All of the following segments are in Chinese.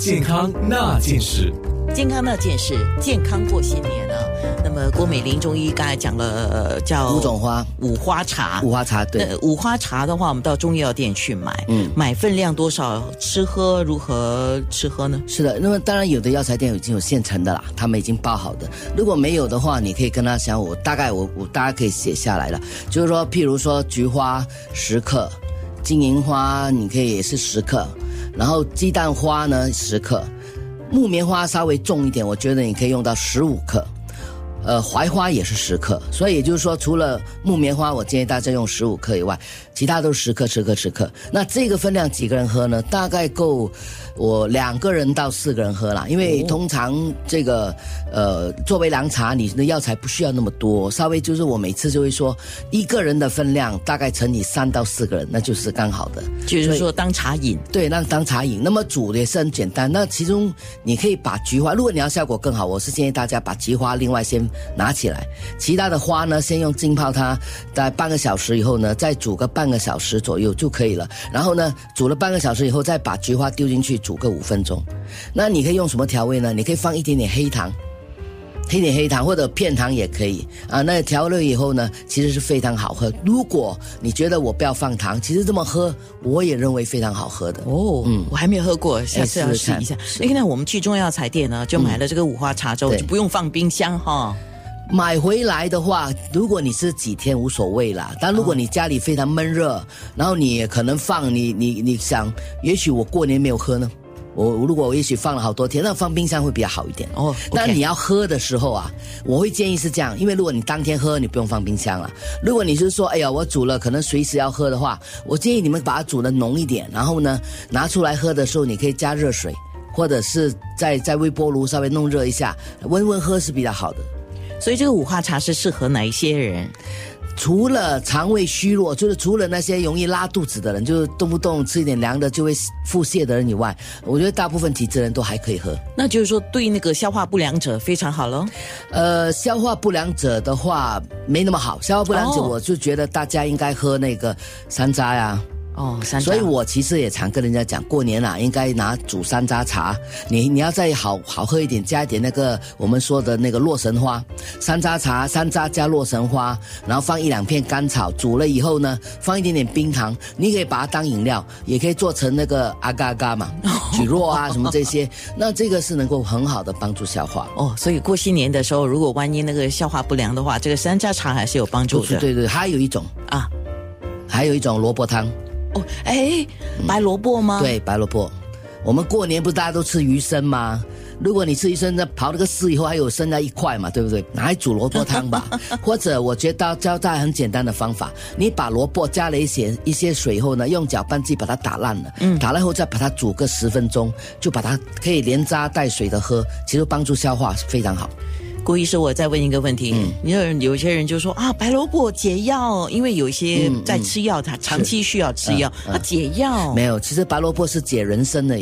健康那件事。健康那件事，健康过新年啊。那么郭美玲中医刚才讲了呃叫五种花，五花茶。五花茶对。那五花茶的话，我们到中药店去买，嗯，买分量多少，吃喝如何吃喝呢？是的，那么当然有的药材店已经有现成的啦，他们已经包好的。如果没有的话，你可以跟他讲，我大概我我大家可以写下来了，就是说，譬如说菊花十克，金银花你可以也是十克，然后鸡蛋花呢十克。木棉花稍微重一点，我觉得你可以用到十五克，呃，槐花也是十克，所以也就是说，除了木棉花，我建议大家用十五克以外，其他都是十克、十克、十克。那这个分量几个人喝呢？大概够。我两个人到四个人喝了，因为通常这个呃作为凉茶，你的药材不需要那么多，稍微就是我每次就会说一个人的分量大概乘以三到四个人，那就是刚好的。就是说当茶饮，对，那当茶饮。那么煮的也是很简单。那其中你可以把菊花，如果你要效果更好，我是建议大家把菊花另外先拿起来，其他的花呢先用浸泡它，大概半个小时以后呢再煮个半个小时左右就可以了。然后呢煮了半个小时以后再把菊花丢进去。煮个五分钟，那你可以用什么调味呢？你可以放一点点黑糖，黑点黑糖或者片糖也可以啊。那调了以后呢，其实是非常好喝。如果你觉得我不要放糖，其实这么喝我也认为非常好喝的哦。嗯，我还没有喝过，下次要试一下。现在我们去中药材店呢，就买了这个五花茶粥，就不用放冰箱哈。买回来的话，如果你是几天无所谓啦。但如果你家里非常闷热，然后你可能放你你你想，也许我过年没有喝呢。我如果我也许放了好多天，那放冰箱会比较好一点哦。那你要喝的时候啊，我会建议是这样，因为如果你当天喝，你不用放冰箱了。如果你是说，哎呀，我煮了，可能随时要喝的话，我建议你们把它煮的浓一点，然后呢，拿出来喝的时候，你可以加热水，或者是在在微波炉稍微弄热一下，温温喝是比较好的。所以这个五花茶是适合哪一些人？除了肠胃虚弱，就是除了那些容易拉肚子的人，就是动不动吃一点凉的就会腹泻的人以外，我觉得大部分体质人都还可以喝。那就是说，对那个消化不良者非常好喽。呃，消化不良者的话没那么好。消化不良者，我就觉得大家应该喝那个山楂呀。哦，所以我其实也常跟人家讲，过年啊，应该拿煮山楂茶。你你要再好好喝一点，加一点那个我们说的那个洛神花，山楂茶，山楂加洛神花，然后放一两片甘草，煮了以后呢，放一点点冰糖，你可以把它当饮料，也可以做成那个阿嘎嘎嘛，举弱啊什么这些。那这个是能够很好的帮助消化。哦，所以过新年的时候，如果万一那个消化不良的话，这个山楂茶还是有帮助的。对对，还有一种啊，还有一种萝卜汤。哦，哎，白萝卜吗？对，白萝卜。我们过年不是大家都吃鱼生吗？如果你吃鱼生，那刨了个丝以后还有剩下一块嘛，对不对？拿来煮萝卜汤吧。或者，我觉得教大家很简单的方法，你把萝卜加了一些一些水以后呢，用搅拌机把它打烂了，嗯，打烂后再把它煮个十分钟，就把它可以连渣带水的喝，其实帮助消化非常好。郭医生，我再问一个问题，你有有些人就说啊，白萝卜解药，因为有一些在吃药，他长期需要吃药，他解药。没有，其实白萝卜是解人参的。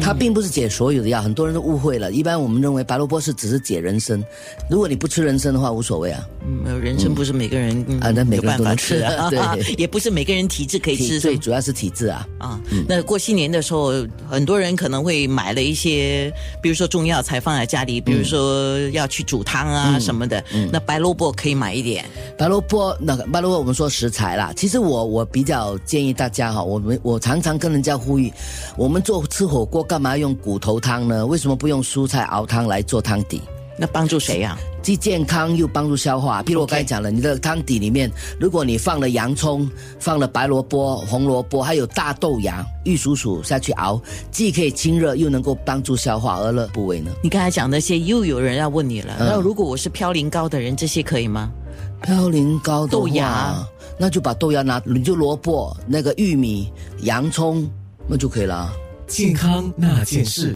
它并不是解所有的药，很多人都误会了。一般我们认为白萝卜是只是解人参，如果你不吃人参的话，无所谓啊。嗯，人参不是每个人啊，那每个人都能吃啊，对，也不是每个人体质可以吃。最主要是体质啊。啊，那过新年的时候，很多人可能会买了一些，比如说中药材放在家里，比如说要去煮汤啊什么的。那白萝卜可以买一点。白萝卜，那个白萝卜我们说食材啦。其实我我比较建议大家哈，我们我常常跟人家呼吁，我们做吃火锅。干嘛用骨头汤呢？为什么不用蔬菜熬汤来做汤底？那帮助谁呀？既健康又帮助消化。譬如我刚才讲了，你的汤底里面，如果你放了洋葱、放了白萝卜、红萝卜，还有大豆芽、玉蜀黍下去熬，既可以清热，又能够帮助消化，而乐部位呢？你刚才讲那些，又有人要问你了。那如果我是嘌呤高的人，这些可以吗？嘌呤高豆芽，那就把豆芽拿，你就萝卜、那个玉米、洋葱，那就可以了。健康那件事。